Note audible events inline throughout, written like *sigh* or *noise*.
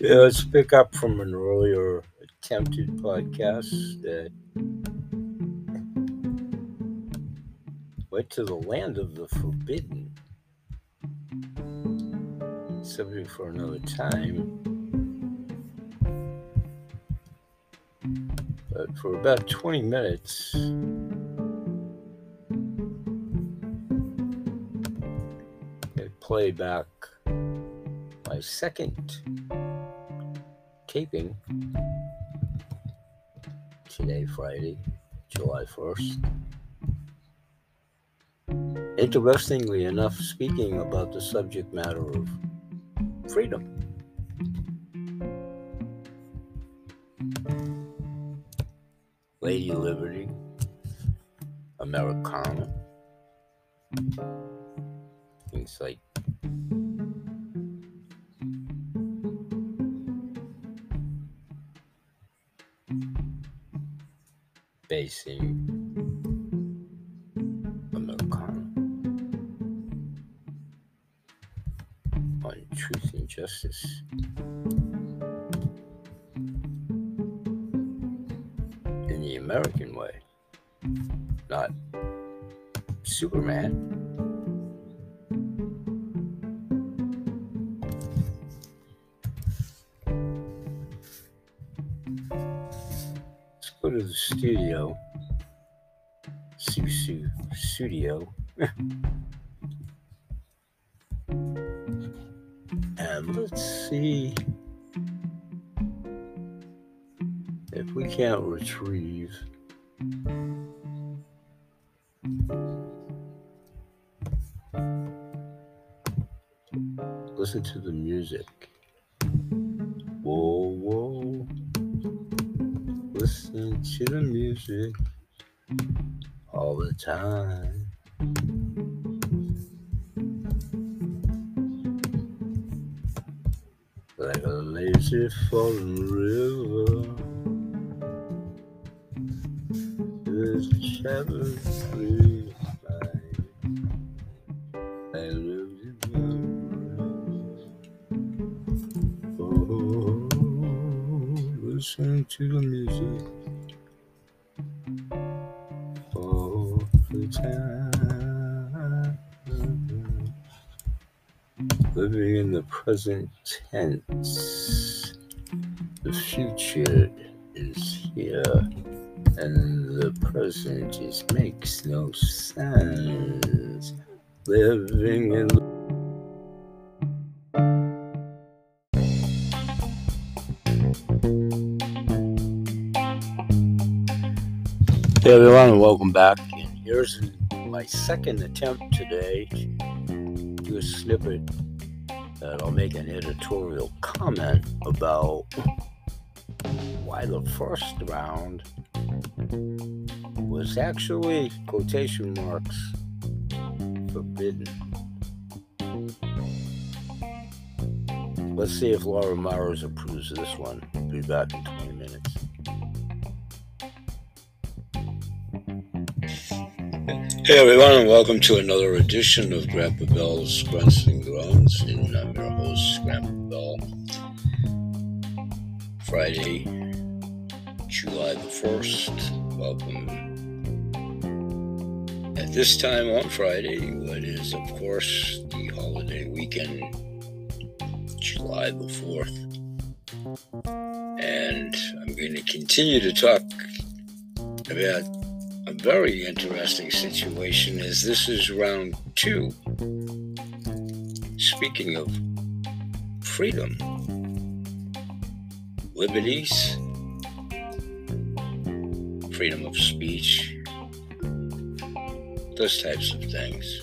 Okay, let's pick up from an earlier attempted podcast that went to the land of the forbidden. Subject for another time. But for about 20 minutes, I play back my second taping today, Friday, July 1st. Interestingly enough, speaking about the subject matter of freedom. Lady Liberty, Americana, things like basing Americana on truth and justice. In the American way, not Superman. Let's go to the studio. Studio. *laughs* and let's see if we can't retrieve listen to the music. Whoa, whoa. Listen to the music the time. Like a lazy falling river. This chapter free present tense. The future is here, and the present just makes no sense. Living in Hey everyone, welcome back. And here's my second attempt today to do a snippet that I'll make an editorial comment about why the first round was actually quotation marks forbidden. Let's see if Laura Myers approves of this one. Be back in 20 minutes. Hey everyone, and welcome to another edition of Grandpa Bell's Grunts and Groans. And uh, I'm your host, Grandpa Bell. Friday, July the 1st. Welcome. At this time on Friday, what is, of course, the holiday weekend, July the 4th. And I'm going to continue to talk about a very interesting situation as this is round two. Speaking of freedom, liberties, freedom of speech, those types of things.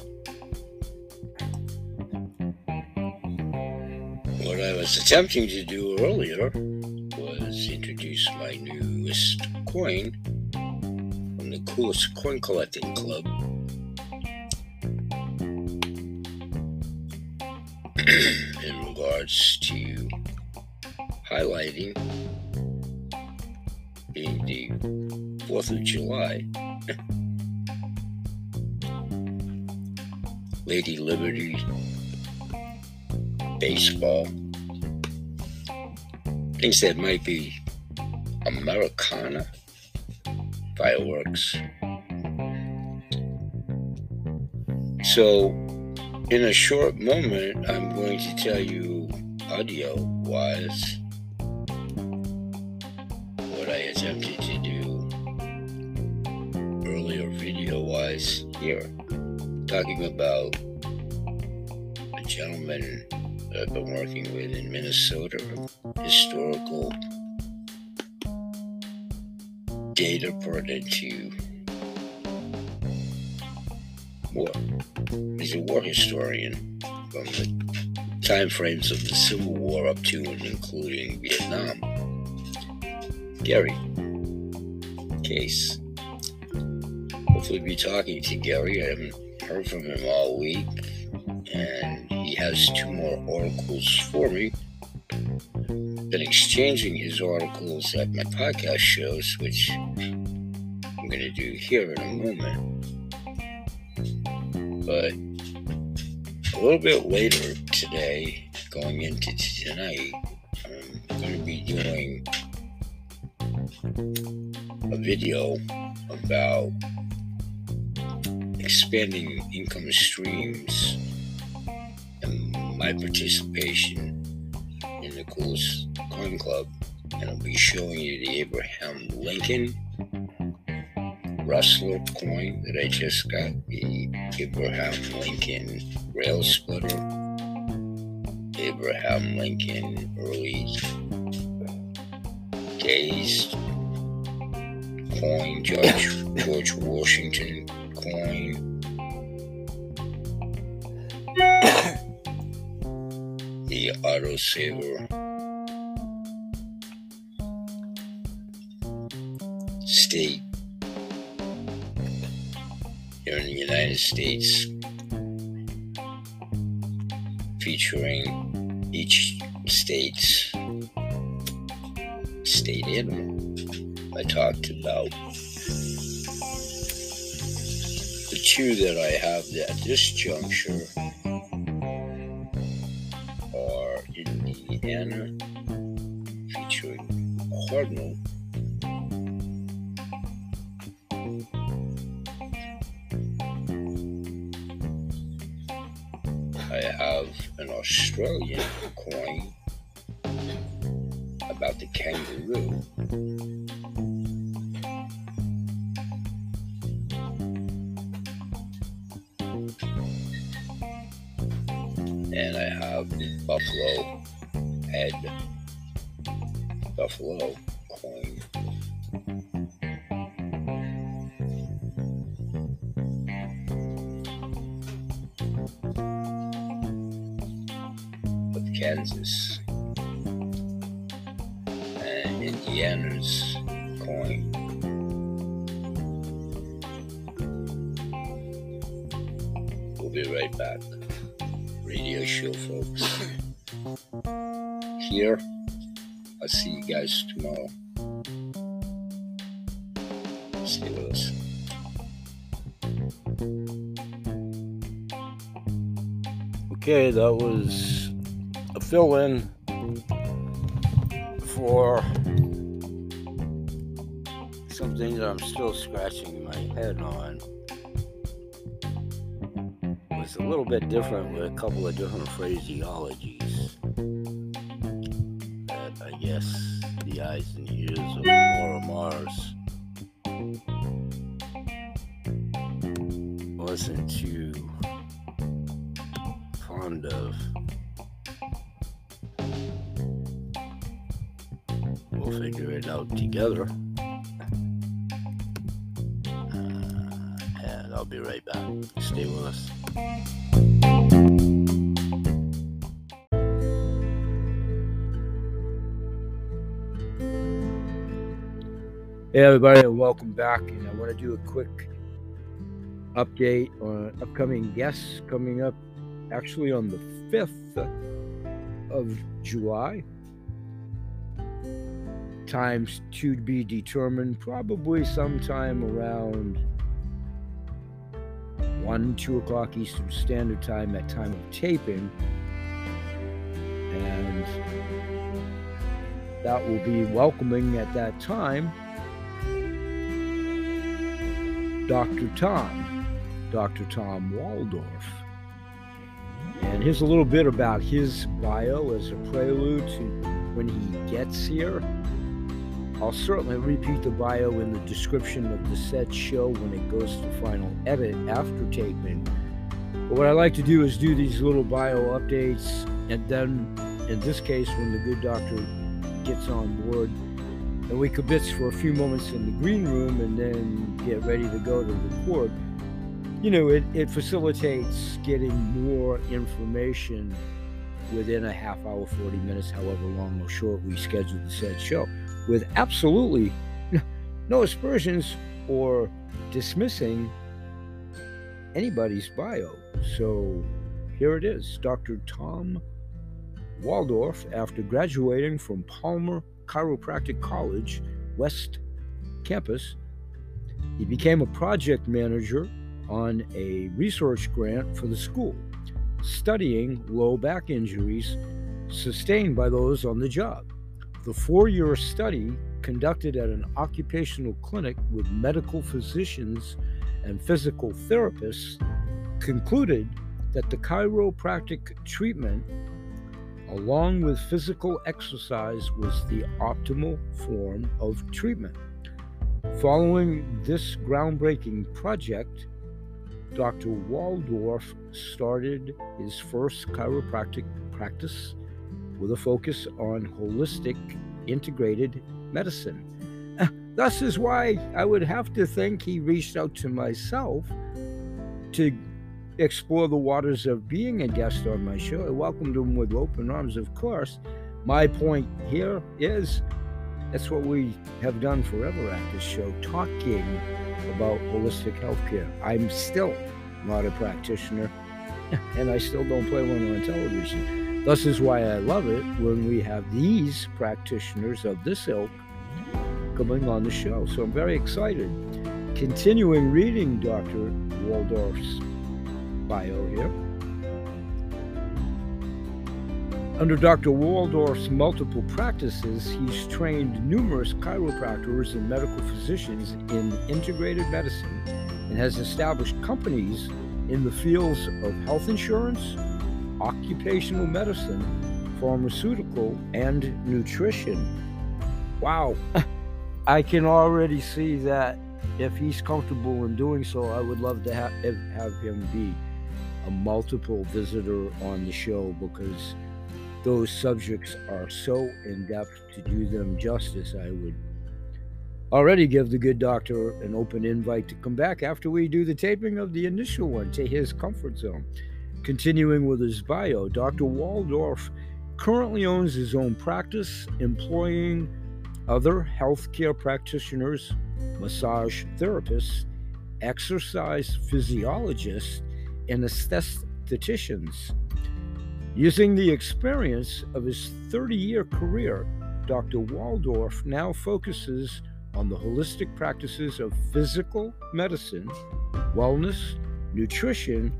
What I was attempting to do earlier was introduce my newest coin the coolest coin collecting club. *clears throat* in regards to highlighting being the 4th of July. *laughs* Lady Liberty baseball Things that might be Americana fireworks. So, in a short moment, I'm going to tell you audio wise what I attempted to do earlier video wise here, talking about a gentleman that I've been working with in Minnesota, historical data pertinent to war. He's a war historian from the time frames of the Civil War up to and including Vietnam. Gary Case. Hopefully, be talking to Gary. I haven't heard from him all week, and he has two more articles for me been exchanging his articles at my podcast shows, which I'm going to do here in a moment. But a little bit later today, going into tonight, I'm going to be doing a video about expanding income streams and my participation in the Coolest Club, and I'll be showing you the Abraham Lincoln Wrestler coin that I just got, the Abraham Lincoln Rail Splitter, Abraham Lincoln Early Days coin, George, George Washington coin. *coughs* the autosaver here in the United States, featuring each state's state animal. I talked about the two that I have at this juncture Australian coin about the kangaroo. And I have the buffalo head buffalo Kansas and Indiana's coin. We'll be right back. Radio show, folks. Here, I'll see you guys tomorrow. Stay with us. Okay, that was fill in for something that I'm still scratching my head on. It was a little bit different with a couple of different phraseologies that I guess the eyes and ears of Laura Mars We'll figure it out together. Uh, and I'll be right back. Stay with us. Hey, everybody, and welcome back. And I want to do a quick update on upcoming guests coming up actually on the 5th of July. Times to be determined, probably sometime around 1, 2 o'clock Eastern Standard Time at time of taping. And that will be welcoming at that time Dr. Tom, Dr. Tom Waldorf. And here's a little bit about his bio as a prelude to when he gets here. I'll certainly repeat the bio in the description of the said show when it goes to final edit after taping. But what I like to do is do these little bio updates, and then in this case, when the good doctor gets on board, and we kibitz for a few moments in the green room and then get ready to go to record, you know, it, it facilitates getting more information within a half hour, 40 minutes, however long or short we schedule the said show, with absolutely *laughs* no aspersions or dismissing anybody's bio. So here it is Dr. Tom Waldorf, after graduating from Palmer Chiropractic College, West Campus, he became a project manager on a research grant for the school, studying low back injuries sustained by those on the job. The four year study, conducted at an occupational clinic with medical physicians and physical therapists, concluded that the chiropractic treatment, along with physical exercise, was the optimal form of treatment. Following this groundbreaking project, Dr. Waldorf started his first chiropractic practice with a focus on holistic integrated medicine. *laughs* Thus is why I would have to think he reached out to myself to explore the waters of being a guest on my show. I welcomed him with open arms, of course. My point here is that's what we have done forever at this show, talking about holistic healthcare. I'm still not a practitioner, *laughs* and I still don't play one on television. Thus is why I love it when we have these practitioners of this ilk coming on the show. So I'm very excited. Continuing reading Dr. Waldorf's bio here. Under Dr. Waldorf's multiple practices, he's trained numerous chiropractors and medical physicians in integrated medicine and has established companies in the fields of health insurance, occupational medicine, pharmaceutical, and nutrition. Wow, *laughs* I can already see that if he's comfortable in doing so, I would love to have, have him be a multiple visitor on the show because those subjects are so in depth to do them justice. I would already give the good doctor an open invite to come back after we do the taping of the initial one to his comfort zone. Continuing with his bio, Dr. Waldorf currently owns his own practice, employing other healthcare practitioners, massage therapists, exercise physiologists, and aestheticians Using the experience of his 30 year career, Dr. Waldorf now focuses on the holistic practices of physical medicine, wellness, nutrition,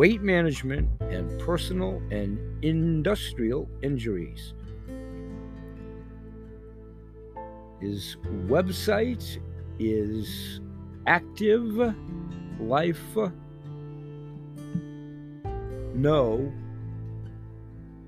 weight management, and personal and industrial injuries. His website is Active Life No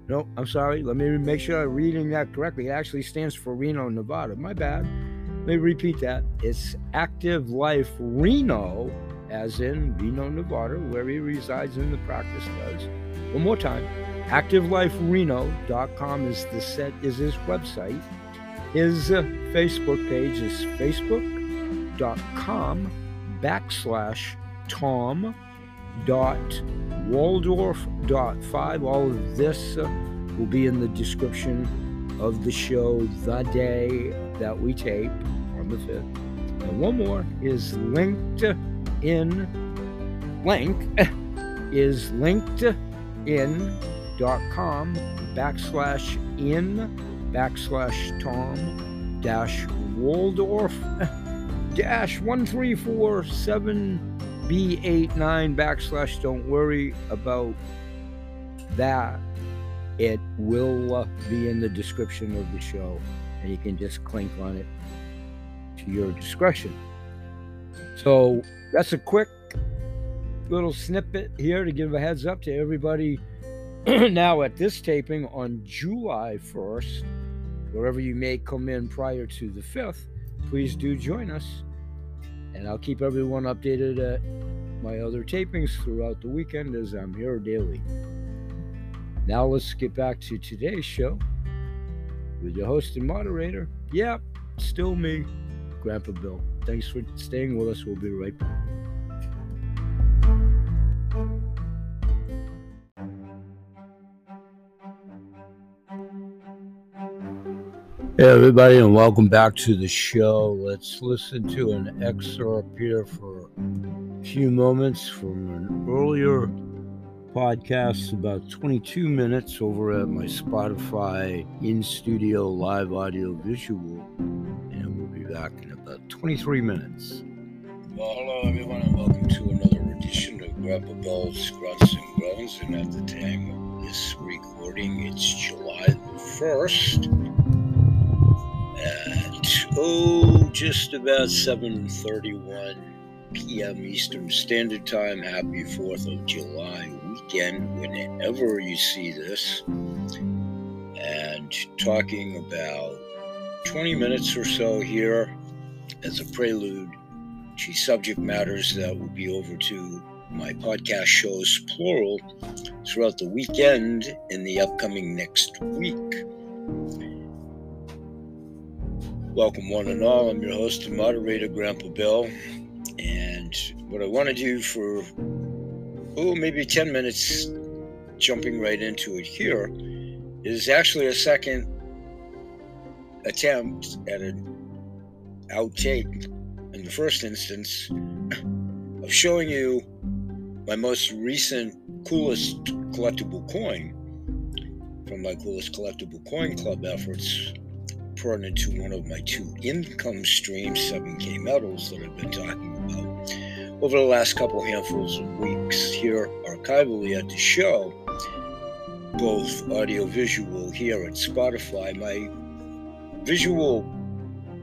no, I'm sorry. Let me make sure I'm reading that correctly. It actually stands for Reno, Nevada. My bad. Let me repeat that. It's Active Life Reno, as in Reno, Nevada, where he resides and the practice does. One more time. ActiveLifeReno.com is the set is his website. His uh, Facebook page is facebook.com backslash Tom dot Waldorf dot five. All of this uh, will be in the description of the show the day that we tape on the 5th. And one more is linked in link is linked in dot com backslash in backslash tom dash Waldorf dash one three four seven B89 backslash don't worry about that. It will be in the description of the show. and you can just click on it to your discretion. So that's a quick little snippet here to give a heads up to everybody *clears throat* now at this taping on July 1st, wherever you may come in prior to the 5th, please do join us. And I'll keep everyone updated at my other tapings throughout the weekend as I'm here daily. Now let's get back to today's show with your host and moderator. Yep, yeah, still me, Grandpa Bill. Thanks for staying with us. We'll be right back. Hey, everybody, and welcome back to the show. Let's listen to an excerpt here for a few moments from an earlier podcast, about 22 minutes over at my Spotify in studio live audio visual. And we'll be back in 23 minutes. Well, hello, everyone, and welcome to another edition of Grandpa Bell's Grunts and Groans. And at the time of this recording, it's July the 1st at oh just about 7:31 p.m. Eastern Standard Time. Happy 4th of July weekend whenever you see this. And talking about 20 minutes or so here as a prelude to subject matters that will be over to my podcast shows plural throughout the weekend in the upcoming next week. Welcome, one and all. I'm your host and moderator, Grandpa Bill. And what I want to do for, oh, maybe 10 minutes, jumping right into it here, is actually a second attempt at an outtake in the first instance of showing you my most recent coolest collectible coin from my coolest collectible coin club efforts pertinent to one of my two income streams, 7K metals, that I've been talking about over the last couple handfuls of weeks here archivally at the show, both audio visual here at Spotify. My visual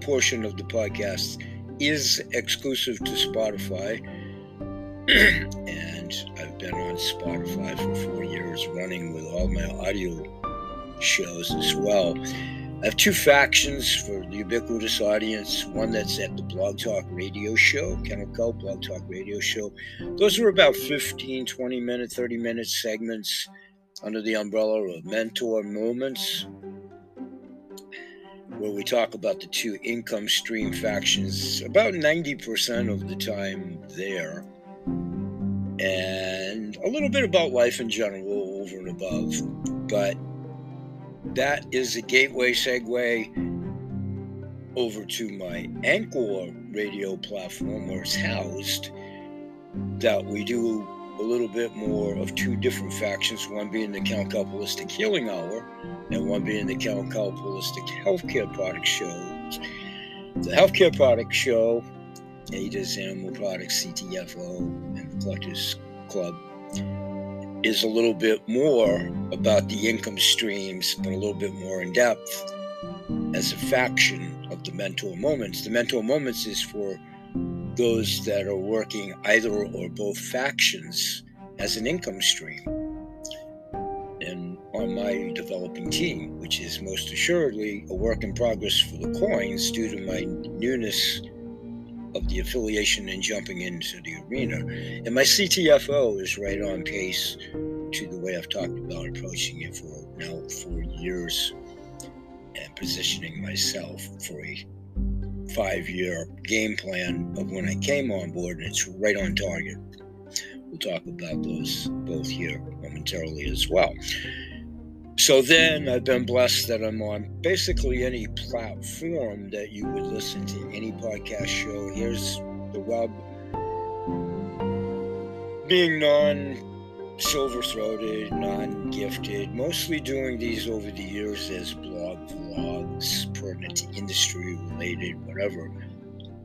portion of the podcast is exclusive to Spotify. *clears throat* and I've been on Spotify for four years running with all my audio shows as well. I have two factions for the ubiquitous audience. One that's at the Blog Talk Radio Show, Kennel Kelp Blog Talk Radio Show. Those are about 15, 20 minute, 30 minute segments under the umbrella of Mentor Moments, where we talk about the two income stream factions about 90% of the time there. And a little bit about life in general over and above. But that is a gateway segue over to my Anchor radio platform where it's housed. That we do a little bit more of two different factions, one being the Count Healing Hour, and one being the Count Holistic Healthcare Product Show. The Healthcare Product Show, ADA's Animal Products, CTFO, and the Collectors Club is a little bit more about the income streams, but a little bit more in depth as a faction of the mentor moments. The mentor moments is for those that are working either or both factions as an income stream. On my developing team, which is most assuredly a work in progress for the coins due to my newness of the affiliation and jumping into the arena. And my CTFO is right on pace to the way I've talked about approaching it for now four years and positioning myself for a five year game plan of when I came on board, and it's right on target. We'll talk about those both here momentarily as well. So then I've been blessed that I'm on basically any platform that you would listen to any podcast show. Here's the web. Being non silver throated, non gifted, mostly doing these over the years as blog vlogs, pertinent to industry related, whatever.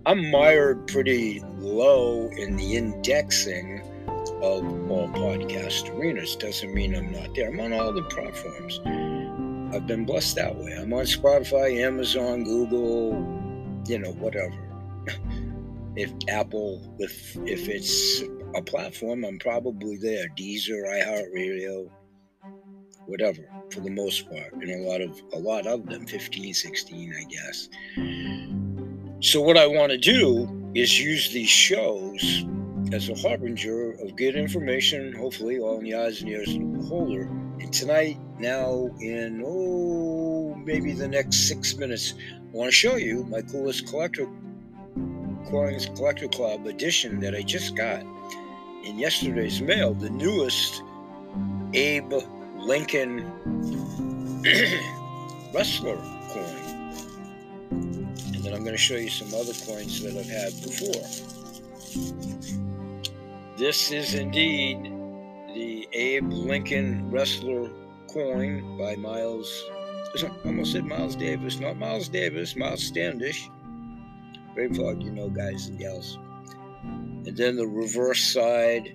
I'm mired pretty low in the indexing of all podcast arenas. Doesn't mean I'm not there. I'm on all the platforms. I've been blessed that way. I'm on Spotify, Amazon, Google, you know, whatever. *laughs* if Apple, if if it's a platform, I'm probably there. Deezer, iHeartRadio, whatever, for the most part. And a lot of a lot of them, 15, 16, I guess. So what I want to do is use these shows as a harbinger of good information, hopefully all in the eyes and ears of the beholder. And tonight, now in oh maybe the next six minutes, I want to show you my coolest collector coins collector club edition that I just got in yesterday's mail. The newest Abe Lincoln *clears throat* wrestler coin. And then I'm going to show you some other coins that I've had before. This is indeed the Abe Lincoln Wrestler coin by Miles. I almost said Miles Davis, not Miles Davis, Miles Standish. Brave Fog, you know, guys and gals. And then the reverse side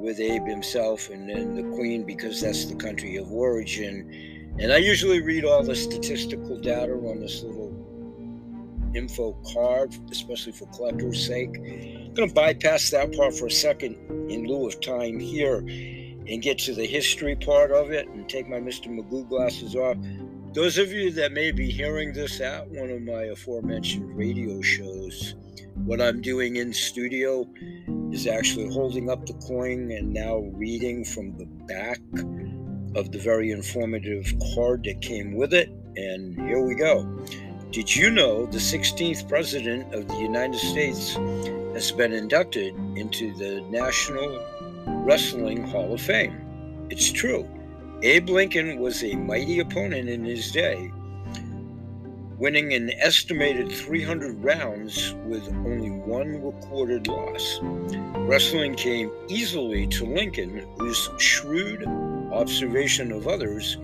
with Abe himself, and then the Queen because that's the country of origin. And I usually read all the statistical data on this little info card, especially for collectors' sake. I'm going to bypass that part for a second in lieu of time here and get to the history part of it and take my Mr. Magoo glasses off. Those of you that may be hearing this at one of my aforementioned radio shows, what I'm doing in studio is actually holding up the coin and now reading from the back of the very informative card that came with it. And here we go. Did you know the 16th President of the United States has been inducted into the National Wrestling Hall of Fame? It's true. Abe Lincoln was a mighty opponent in his day, winning an estimated 300 rounds with only one recorded loss. Wrestling came easily to Lincoln, whose shrewd observation of others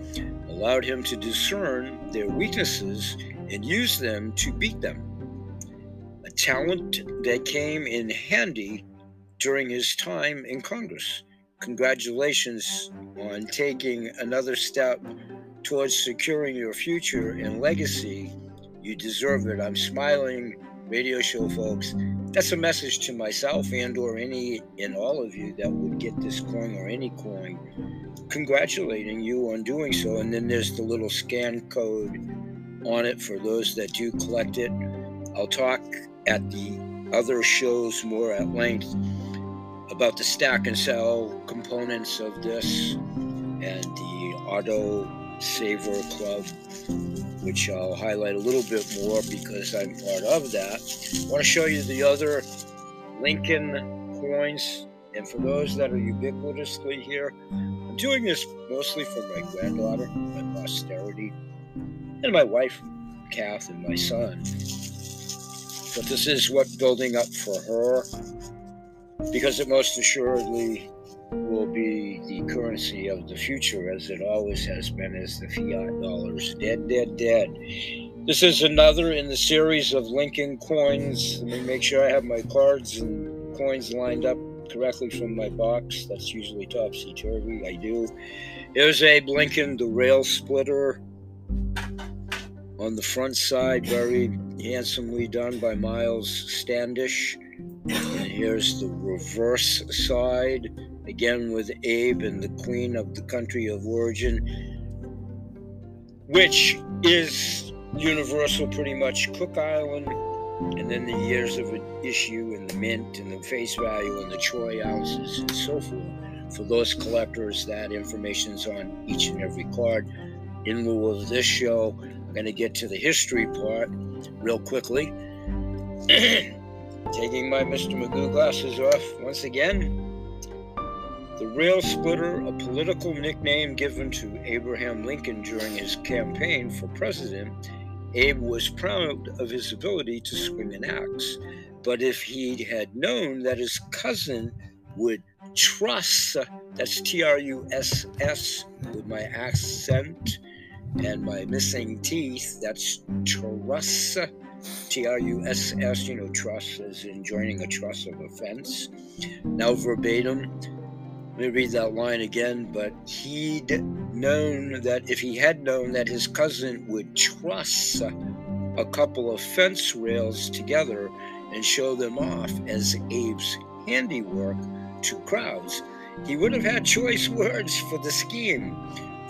allowed him to discern their weaknesses and use them to beat them. A talent that came in handy during his time in Congress. Congratulations on taking another step towards securing your future and legacy. You deserve it. I'm smiling radio show folks. That's a message to myself and or any and all of you that would get this coin or any coin. Congratulating you on doing so. And then there's the little scan code on it for those that do collect it. I'll talk at the other shows more at length about the stack and sell components of this and the auto saver club which I'll highlight a little bit more because I'm part of that. I want to show you the other Lincoln coins and for those that are ubiquitously here, I'm doing this mostly for my granddaughter, my posterity and my wife, Kath, and my son. But this is what building up for her, because it most assuredly will be the currency of the future, as it always has been, as the fiat dollars. Dead, dead, dead. This is another in the series of Lincoln coins. Let me make sure I have my cards and coins lined up correctly from my box. That's usually topsy turvy. I do. Here's Abe Lincoln, the rail splitter on the front side, very handsomely done by Miles Standish. And here's the reverse side, again with Abe and the Queen of the country of origin, which is universal pretty much Cook Island, and then the years of issue and the mint and the face value and the troy ounces and so forth. For those collectors, that information is on each and every card. In lieu of this show, I'm going to get to the history part real quickly. *clears throat* Taking my Mr. Magoo glasses off once again. The Rail Splitter, a political nickname given to Abraham Lincoln during his campaign for president, Abe was proud of his ability to swing an axe. But if he had known that his cousin would truss, that's T R U S S with my accent, and my missing teeth, that's truss, T R U S S, you know, truss is in joining a truss of a fence. Now, verbatim, let me read that line again, but he'd known that if he had known that his cousin would truss a couple of fence rails together and show them off as Abe's handiwork to crowds, he would have had choice words for the scheme.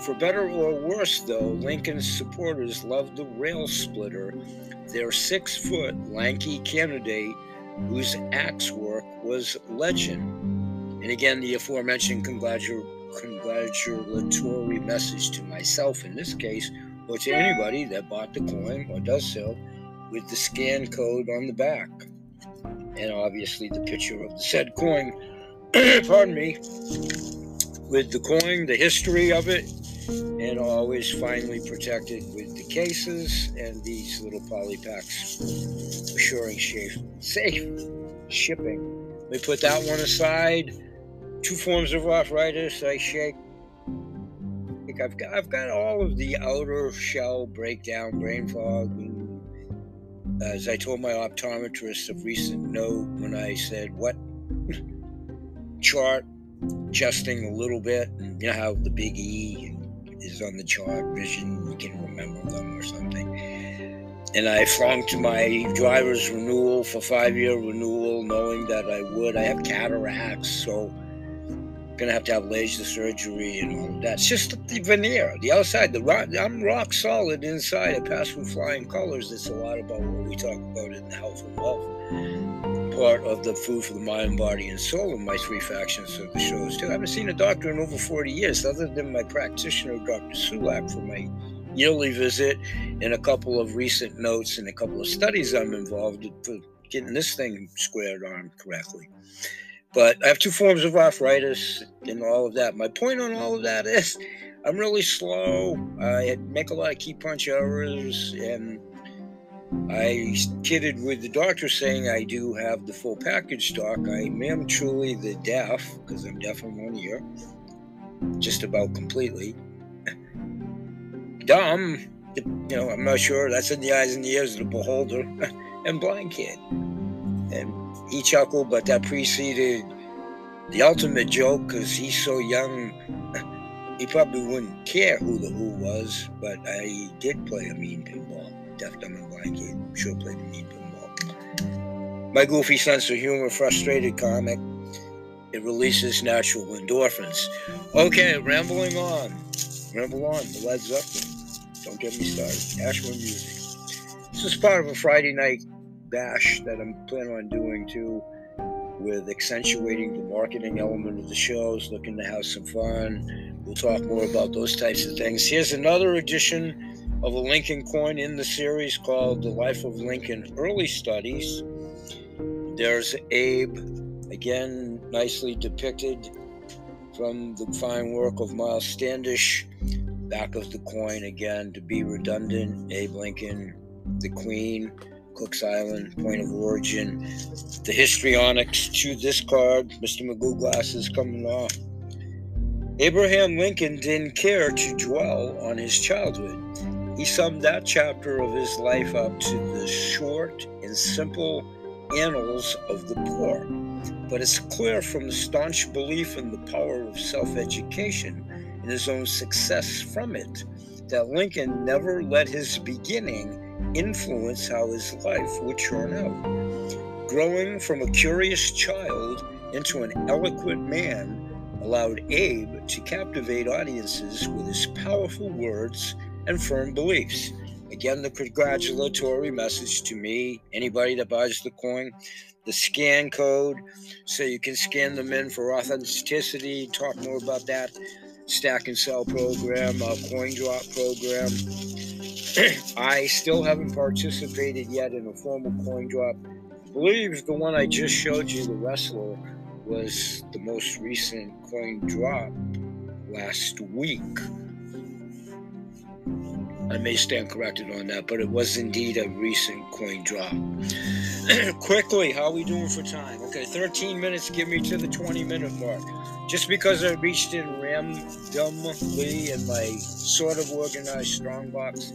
For better or worse, though, Lincoln's supporters loved the rail splitter, their six foot lanky candidate whose axe work was legend. And again, the aforementioned congratulatory message to myself in this case, or to anybody that bought the coin or does so, with the scan code on the back. And obviously the picture of the said coin, *clears throat* pardon me, with the coin, the history of it, and always finely protected with the cases and these little poly packs assuring safe, safe shipping. We put that one aside. Two forms of arthritis. I shake. I've got, I've got all of the outer shell breakdown, brain fog. as I told my optometrist of recent note when I said, What *laughs* chart adjusting a little bit, and you know how the big E is on the chart, vision, you can remember them or something. And I flunked my driver's renewal for five year renewal, knowing that I would. I have cataracts, so gonna have to have laser surgery and all of that. It's just the veneer, the outside. The rock, I'm rock solid inside. I pass with flying colors. It's a lot about what we talk about in the health and wealth part of the food for the mind, body, and soul in my three factions of the shows too. I haven't seen a doctor in over 40 years, other than my practitioner, Dr. Sulak, for my yearly visit and a couple of recent notes and a couple of studies I'm involved in for getting this thing squared on correctly. But I have two forms of arthritis and all of that. My point on all of that is I'm really slow. I make a lot of key punch errors and I kidded with the doctor saying I do have the full package stock. I am truly the deaf, because I'm deaf in one ear, just about completely. Dumb, you know, I'm not sure. That's in the eyes and the ears of the beholder, *laughs* and blind kid. And he chuckled, but that preceded the ultimate joke because he's so young. *laughs* He probably wouldn't care who the Who was, but I did play a mean pinball deaf, dumb, and blind kid. Sure played the mean pinball. My goofy sense of humor, frustrated comic. It releases natural endorphins. Okay, rambling on. Ramble on. The Led up. Don't get me started. Asheville music. This is part of a Friday night bash that I'm planning on doing too, with accentuating the marketing element of the shows, looking to have some fun. We'll talk more about those types of things. Here's another edition of a Lincoln coin in the series called The Life of Lincoln Early Studies. There's Abe, again, nicely depicted from the fine work of Miles Standish. Back of the coin, again, to be redundant, Abe Lincoln, the Queen, Cook's Island, point of origin, the histrionics to this card, Mr. Magoo glasses coming off. Abraham Lincoln didn't care to dwell on his childhood. He summed that chapter of his life up to the short and simple annals of the poor. But it's clear from the staunch belief in the power of self education and his own success from it that Lincoln never let his beginning influence how his life would turn out. Growing from a curious child into an eloquent man allowed Abe to captivate audiences with his powerful words and firm beliefs. Again, the congratulatory message to me, anybody that buys the coin, the scan code, so you can scan them in for authenticity. Talk more about that stack and sell program, uh, coin drop program. *clears throat* I still haven't participated yet in a formal coin drop. I believe the one I just showed you, the wrestler, was the most recent coin drop last week. I may stand corrected on that, but it was indeed a recent coin drop. *clears throat* Quickly, how are we doing for time? Okay, 13 minutes, give me to the 20 minute mark. Just because I reached in randomly in my sort of organized strongbox,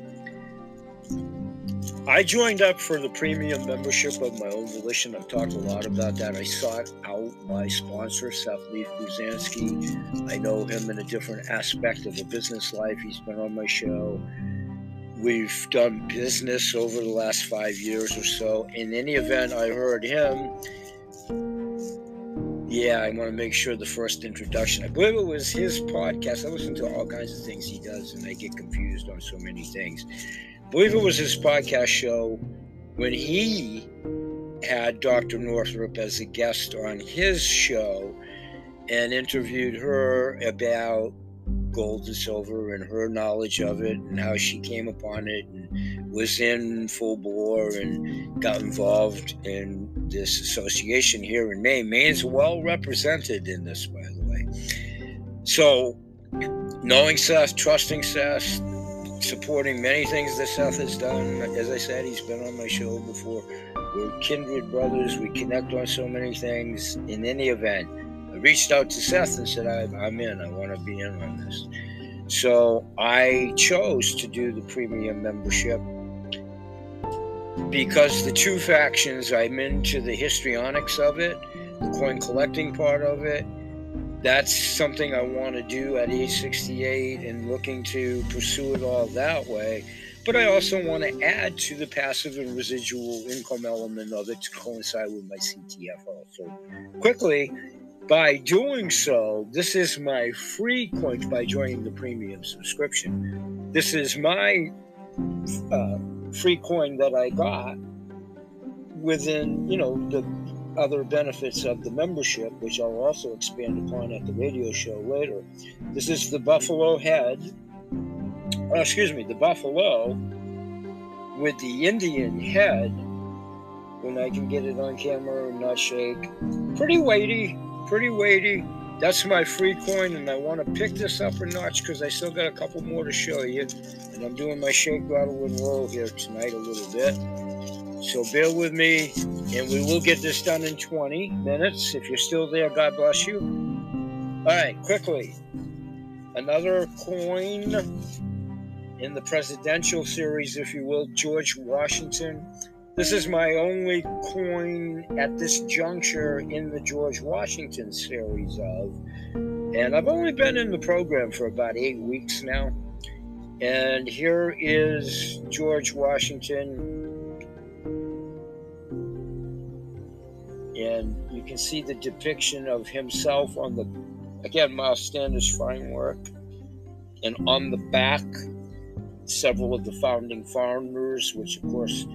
I joined up for the premium membership of my own volition. I've talked a lot about that. I sought out my sponsor, Seth Leaf Buzansky. I know him in a different aspect of the business life. He's been on my show. We've done business over the last five years or so. In any event, I heard him. Yeah, I want to make sure the first introduction. I believe it was his podcast. I listen to all kinds of things he does, and I get confused on so many things. I believe it was his podcast show when he had Dr. Northrup as a guest on his show and interviewed her about gold and silver and her knowledge of it and how she came upon it and was in full bore and got involved in this association here in Maine. Maine's well represented in this, by the way. So, knowing Seth, trusting Seth, supporting many things that Seth has done. As I said, he's been on my show before. We're kindred brothers. We connect on so many things. In any event, I reached out to Seth and said, I'm in. I want to be in on this. So I chose to do the premium membership because the two factions, I'm into the histrionics of it, the coin collecting part of it. That's something I want to do at age 68 and looking to pursue it all that way. But I also want to add to the passive and residual income element of it to coincide with my CTFO. So, quickly, by doing so, this is my free coin by joining the premium subscription. This is my uh, free coin that I got within, you know, the other benefits of the membership, which I'll also expand upon at the radio show later. This is the Buffalo Head, oh, excuse me, the Buffalo with the Indian head. When I can get it on camera and not shake, pretty weighty, pretty weighty. That's my free coin, and I want to pick this up a notch because I still got a couple more to show you. And I'm doing my shake, rattle, and roll here tonight a little bit. So bear with me, and we will get this done in 20 minutes. If you're still there, God bless you. All right, quickly. Another coin in the presidential series, if you will, George Washington. This is my only coin at this juncture in the George Washington series of. And I've only been in the program for about eight weeks now. And here is George Washington. And you can see the depiction of himself on the, again, Miles Standish framework. And on the back, several of the founding founders, which of course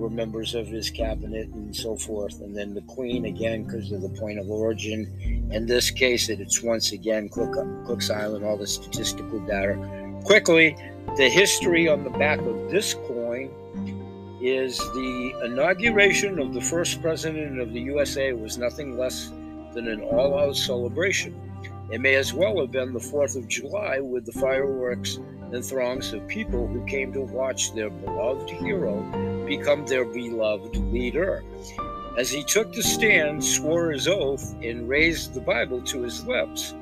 were members of his cabinet and so forth. And then the Queen, again, because of the point of origin. In this case, it's once again Cook, Cook's Island, all the statistical data. Quickly, the history on the back of this coin is the inauguration of the first president of the USA was nothing less than an all out celebration. It may as well have been the 4th of July with the fireworks and throngs of people who came to watch their beloved hero become their beloved leader. As he took the stand, swore his oath, and raised the Bible to his lips,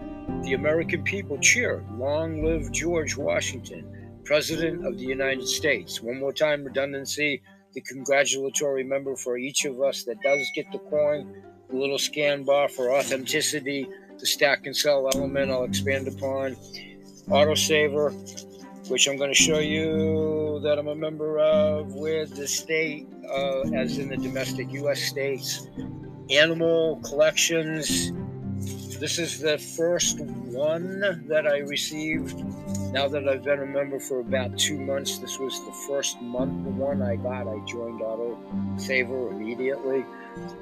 the American people cheered, Long live George Washington, President of the United States. One more time, redundancy, the congratulatory member for each of us that does get the coin, the little scan bar for authenticity, the stack and sell element I'll expand upon, autosaver, which I'm going to show you that I'm a member of with the state, uh, as in the domestic U.S. states. Animal collections. This is the first one that I received. Now that I've been a member for about two months, this was the first month the one I got. I joined Auto Saver immediately,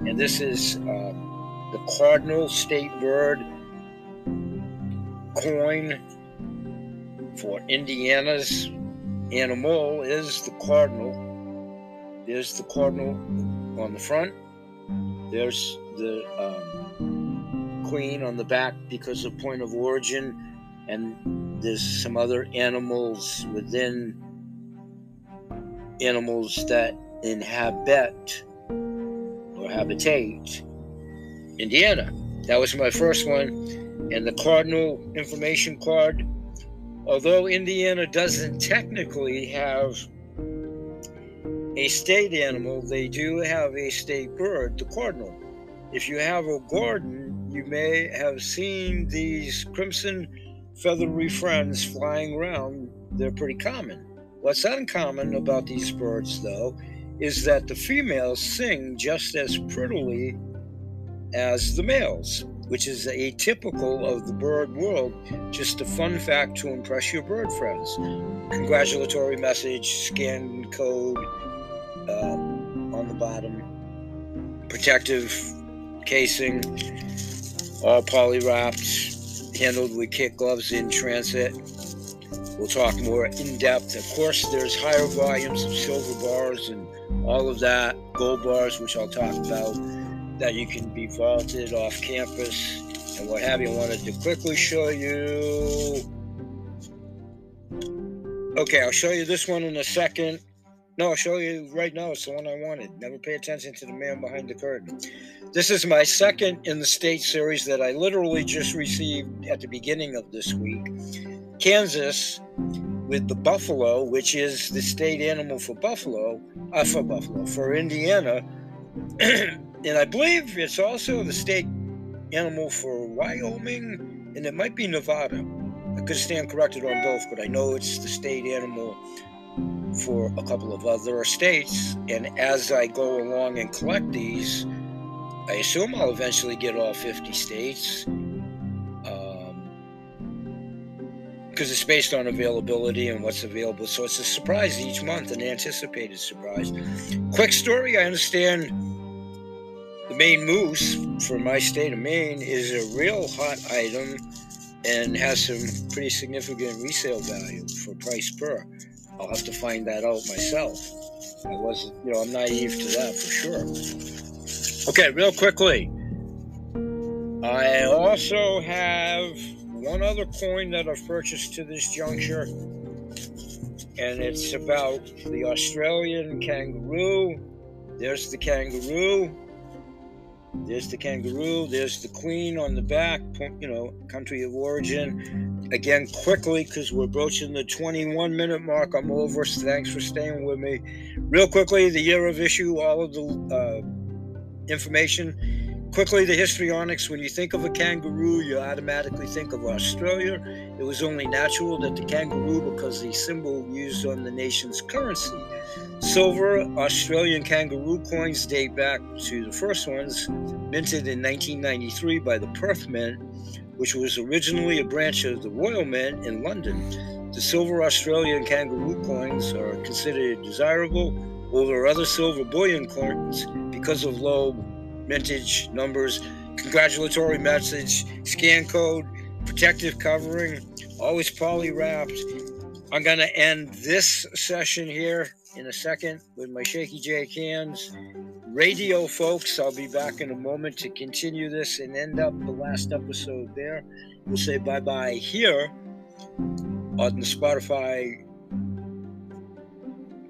and this is uh, the Cardinal State Bird coin for Indiana's animal is the cardinal. There's the cardinal on the front. There's the um, queen on the back because of point of origin, and there's some other animals within animals that inhabit or habitate Indiana. That was my first one, and the cardinal information card although Indiana doesn't technically have a state animal, they do have a state bird, the cardinal. If you have a garden, you may have seen these crimson feathery friends flying around. They're pretty common. What's uncommon about these birds, though, is that the females sing just as prettily as the males, which is atypical of the bird world. Just a fun fact to impress your bird friends. Congratulatory message, scan code um, on the bottom, protective casing, all poly wrapped, handled with kit gloves in transit. We'll talk more in depth. Of course, there's higher volumes of silver bars and all of that, gold bars, which I'll talk about, that you can be vaulted off campus and what have you. I wanted to quickly show you. Okay, I'll show you this one in a second. No, I'll show you right now. It's the one I wanted. Never pay attention to the man behind the curtain. This is my second in the state series that I literally just received at the beginning of this week. Kansas with the buffalo, which is the state animal for buffalo, uh, for buffalo, for Indiana. *clears throat* and I believe it's also the state animal for Wyoming, and it might be Nevada. I could stand corrected on both, but I know it's the state animal for a couple of other states. And as I go along and collect these, I assume I'll eventually get all 50 states. Um, because it's based on availability and what's available. So it's a surprise each month, an anticipated surprise. Quick story I understand Maine moose for my state of Maine is a real hot item and has some pretty significant resale value for price per. I'll have to find that out myself. I wasn't, you know, I'm naive to that for sure. Okay, real quickly. I also have one other coin that I've purchased to this juncture, and it's about the Australian kangaroo. There's the kangaroo. There's the kangaroo. There's the queen on the back, you know, country of origin. Again, quickly, because we're broaching the 21 minute mark. I'm over. Thanks for staying with me. Real quickly, the year of issue, all of the uh, information. Quickly, the histrionics. When you think of a kangaroo, you automatically think of Australia. It was only natural that the kangaroo, because the symbol used on the nation's currency, Silver Australian kangaroo coins date back to the first ones minted in 1993 by the Perth Mint, which was originally a branch of the Royal Mint in London. The silver Australian kangaroo coins are considered desirable over other silver bullion coins because of low mintage numbers, congratulatory message, scan code, protective covering, always poly wrapped. I'm going to end this session here in a second with my Shaky J cans. Radio folks, I'll be back in a moment to continue this and end up the last episode there. We'll say bye bye here on the Spotify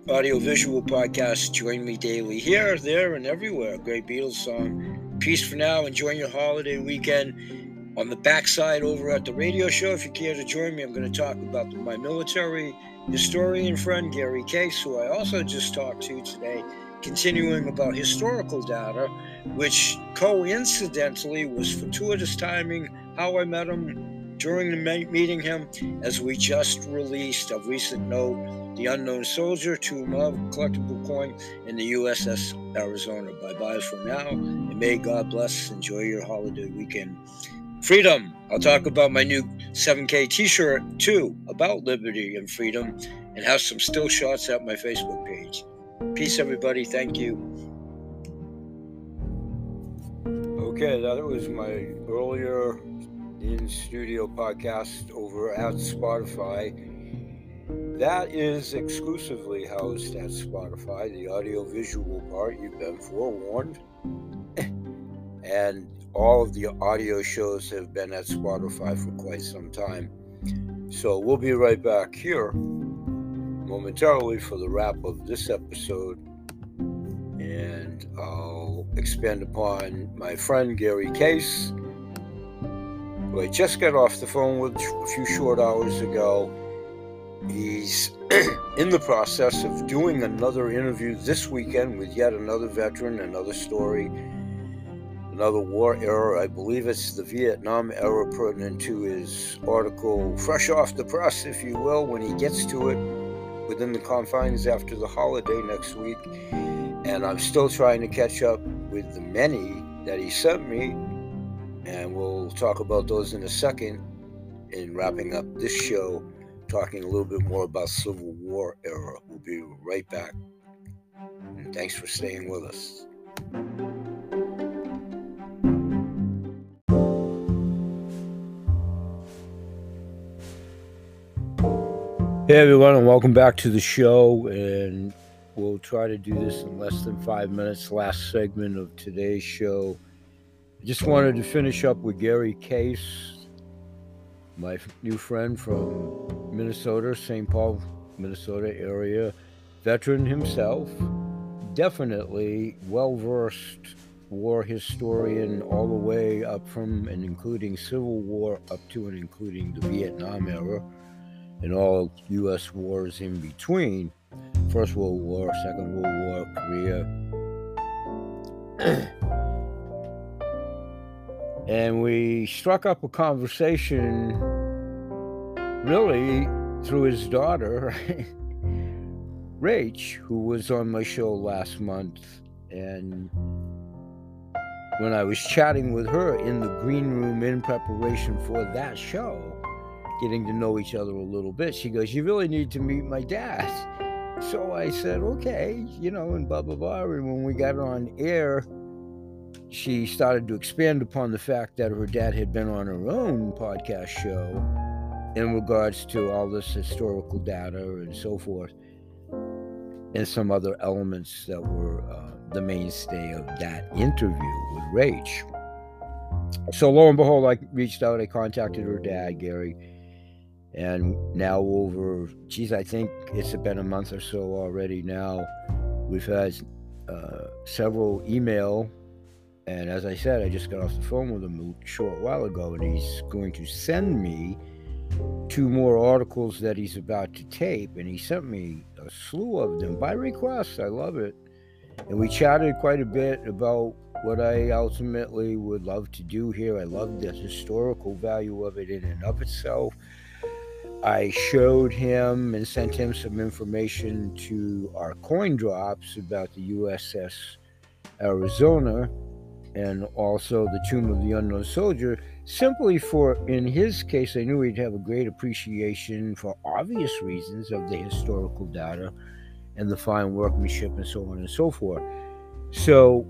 audio visual podcast. Join me daily here, there, and everywhere. Great Beatles song. Peace for now. Enjoy your holiday weekend. On the backside over at the radio show, if you care to join me, I'm going to talk about my military historian friend Gary Case, who I also just talked to today, continuing about historical data, which coincidentally was fortuitous timing how I met him during the meeting him, as we just released a recent note the Unknown Soldier, Tomb of collectible coin in the USS Arizona. Bye bye for now, and may God bless. Enjoy your holiday weekend. Freedom. I'll talk about my new 7K t shirt too, about liberty and freedom, and have some still shots at my Facebook page. Peace, everybody. Thank you. Okay, that was my earlier in studio podcast over at Spotify. That is exclusively housed at Spotify, the audio visual part. You've been forewarned. *laughs* and all of the audio shows have been at Spotify for quite some time. So we'll be right back here momentarily for the wrap of this episode. And I'll expand upon my friend Gary Case, I just got off the phone with a few short hours ago He's *clears throat* in the process of doing another interview this weekend with yet another veteran, another story, another war era. I believe it's the Vietnam era pertinent to his article, fresh off the press, if you will, when he gets to it within the confines after the holiday next week. And I'm still trying to catch up with the many that he sent me. And we'll talk about those in a second in wrapping up this show, talking a little bit more about Civil War era. We'll be right back. And thanks for staying with us. Hey everyone, and welcome back to the show. And we'll try to do this in less than five minutes. Last segment of today's show. Just wanted to finish up with Gary Case, my new friend from Minnesota, St. Paul, Minnesota area, veteran himself, definitely well versed war historian all the way up from and including Civil War up to and including the Vietnam era and all U.S. wars in between First World War, Second World War, Korea. *clears throat* and we struck up a conversation really through his daughter, *laughs* Rach, who was on my show last month. And when I was chatting with her in the green room in preparation for that show, getting to know each other a little bit. She goes, You really need to meet my dad. *laughs* So I said, Okay, you know, and blah, blah, blah. And when we got on air, she started to expand upon the fact that her dad had been on her own podcast show in regards to all this historical data and so forth, and some other elements that were uh, the mainstay of that interview with Rach. So lo and behold, I reached out, I contacted her dad, Gary and now over geez i think it's been a month or so already now we've had uh, several email and as i said i just got off the phone with him a short while ago and he's going to send me two more articles that he's about to tape and he sent me a slew of them by request. I love it. And we chatted quite a bit about what i ultimately would love to do here. I love the historical value of it in and of itself. I showed him and sent him some information to our coin drops about the USS Arizona and also the Tomb of the Unknown Soldier, simply for, in his case, I knew he'd have a great appreciation for obvious reasons of the historical data and the fine workmanship and so on and so forth. So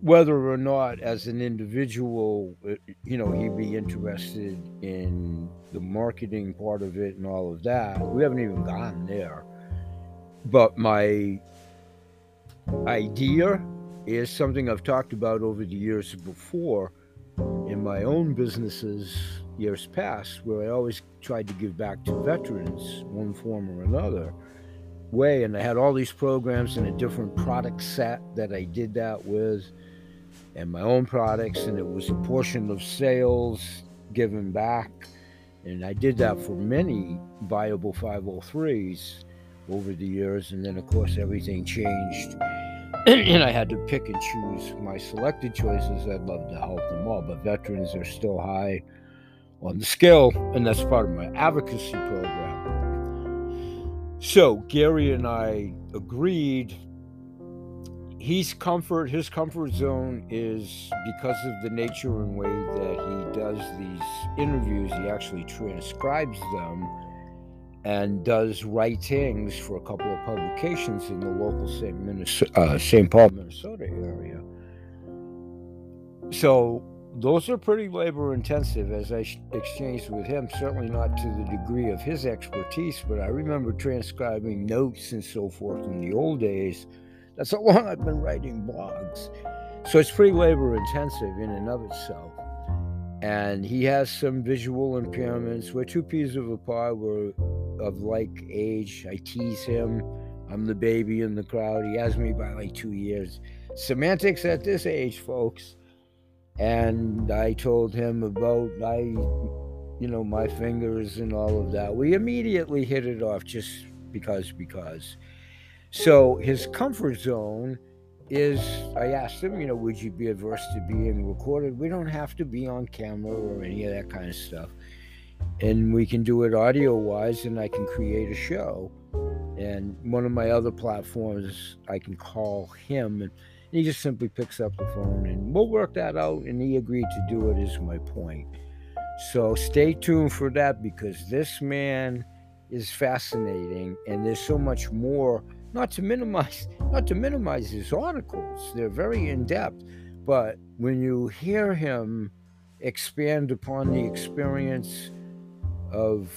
whether or not as an individual uh, you know he'd be interested in the marketing part of it and all of that we haven't even gotten there but my idea is something i've talked about over the years before in my own businesses years past where i always tried to give back to veterans one form or another way and i had all these programs and a different product set that i did that with and my own products, and it was a portion of sales given back. And I did that for many viable 503s over the years. And then, of course, everything changed. *clears throat* and I had to pick and choose my selected choices. I'd love to help them all, but veterans are still high on the scale, and that's part of my advocacy program. So, Gary and I agreed he's comfort his comfort zone is because of the nature and way that he does these interviews he actually transcribes them and does writings for a couple of publications in the local St. Minnesota, uh, St. Paul, Minnesota area. So those are pretty labor intensive as I exchanged with him, certainly not to the degree of his expertise, but I remember transcribing notes and so forth in the old days that's how long I've been writing blogs. So it's pretty labor intensive in and of itself. And he has some visual impairments. We're two peas of a pod. We're of like age. I tease him. I'm the baby in the crowd. He has me by like two years. Semantics at this age, folks. And I told him about I, you know, my fingers and all of that. We immediately hit it off just because, because. So his comfort zone is I asked him, you know, would you be averse to being recorded? We don't have to be on camera or any of that kind of stuff. And we can do it audio wise, and I can create a show. And one of my other platforms, I can call him, and he just simply picks up the phone, and we'll work that out. And he agreed to do it, is my point. So stay tuned for that because this man is fascinating, and there's so much more not to minimize *laughs* not to minimize his articles they're very in-depth but when you hear him expand upon the experience of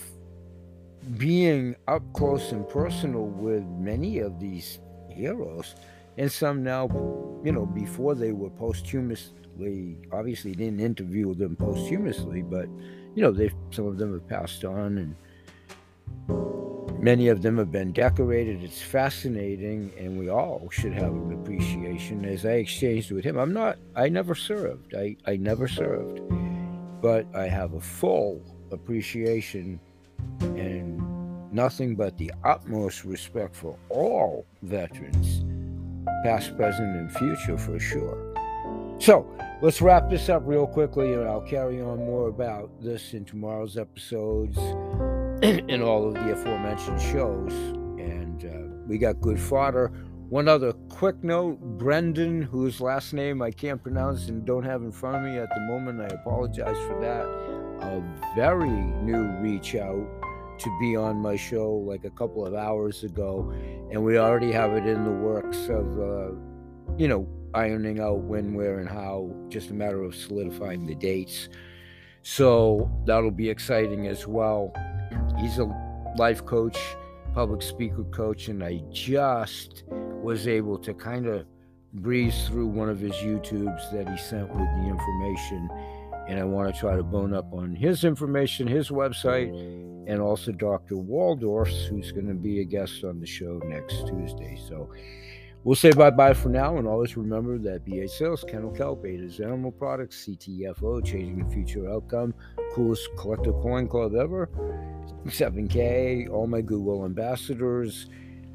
being up close and personal with many of these heroes and some now you know before they were posthumously obviously didn't interview them posthumously but you know they some of them have passed on and Many of them have been decorated. It's fascinating, and we all should have an appreciation. As I exchanged with him, I'm not, I never served. I, I never served. But I have a full appreciation and nothing but the utmost respect for all veterans, past, present, and future for sure. So let's wrap this up real quickly, and I'll carry on more about this in tomorrow's episodes *clears throat* in all of the aforementioned shows. And uh, we got good fodder. One other quick note Brendan, whose last name I can't pronounce and don't have in front of me at the moment, I apologize for that. A very new reach out to be on my show like a couple of hours ago. And we already have it in the works of, uh, you know, ironing out when, where, and how, just a matter of solidifying the dates. So that'll be exciting as well he's a life coach, public speaker coach, and I just was able to kind of breeze through one of his YouTubes that he sent with the information. And I want to try to bone up on his information, his website, and also Dr. Waldorf's, who's going to be a guest on the show next Tuesday. So we'll say bye bye for now. And always remember that BA Sales, Kennel Kelp, Animal Products, CTFO, Changing the Future Outcome, coolest collector coin club ever. 7K, all my Google ambassadors,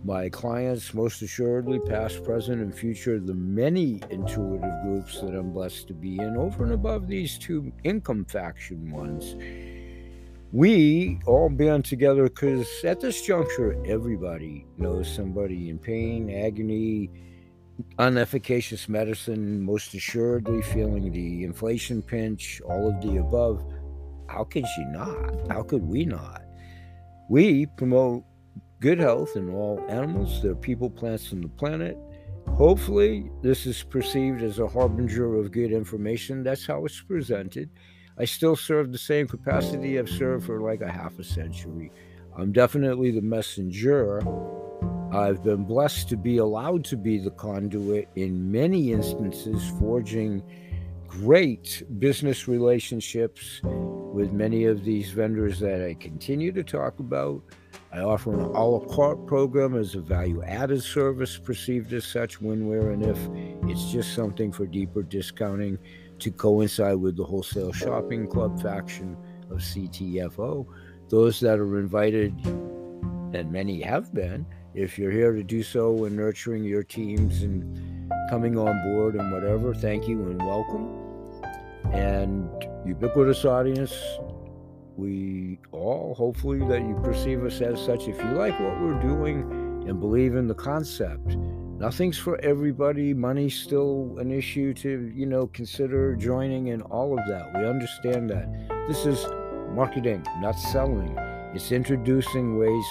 my clients, most assuredly, past, present, and future, the many intuitive groups that I'm blessed to be in, over and above these two income faction ones. We all band together because at this juncture, everybody knows somebody in pain, agony, unefficacious medicine, most assuredly feeling the inflation pinch, all of the above. How could she not? How could we not? We promote good health in all animals, their people, plants, and the planet. Hopefully, this is perceived as a harbinger of good information. That's how it's presented. I still serve the same capacity I've served for like a half a century. I'm definitely the messenger. I've been blessed to be allowed to be the conduit in many instances, forging great business relationships with many of these vendors that I continue to talk about. I offer an a la carte program as a value added service, perceived as such when, where, and if it's just something for deeper discounting to coincide with the wholesale shopping club faction of CTFO. Those that are invited, and many have been, if you're here to do so and nurturing your teams and coming on board and whatever, thank you and welcome and ubiquitous audience. We all, hopefully, that you perceive us as such. If you like what we're doing and believe in the concept, nothing's for everybody. Money's still an issue to, you know, consider joining and all of that. We understand that. This is marketing, not selling. It's introducing ways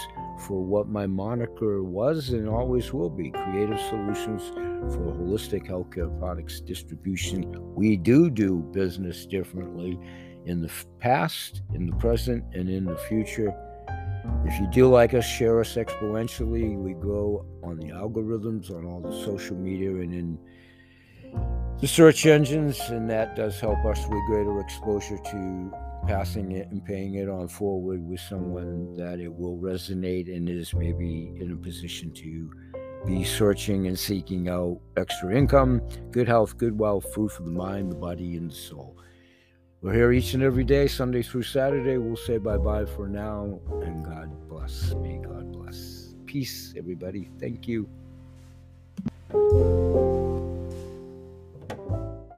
for what my moniker was and always will be creative solutions for holistic healthcare products distribution. We do do business differently in the past, in the present, and in the future. If you do like us, share us exponentially. We grow on the algorithms, on all the social media, and in the search engines, and that does help us with greater exposure to passing it and paying it on forward with someone that it will resonate and is maybe in a position to be searching and seeking out extra income, good health, good wealth, food for the mind, the body, and the soul. We're here each and every day, Sunday through Saturday. We'll say bye bye for now, and God bless. May God bless. Peace, everybody. Thank you.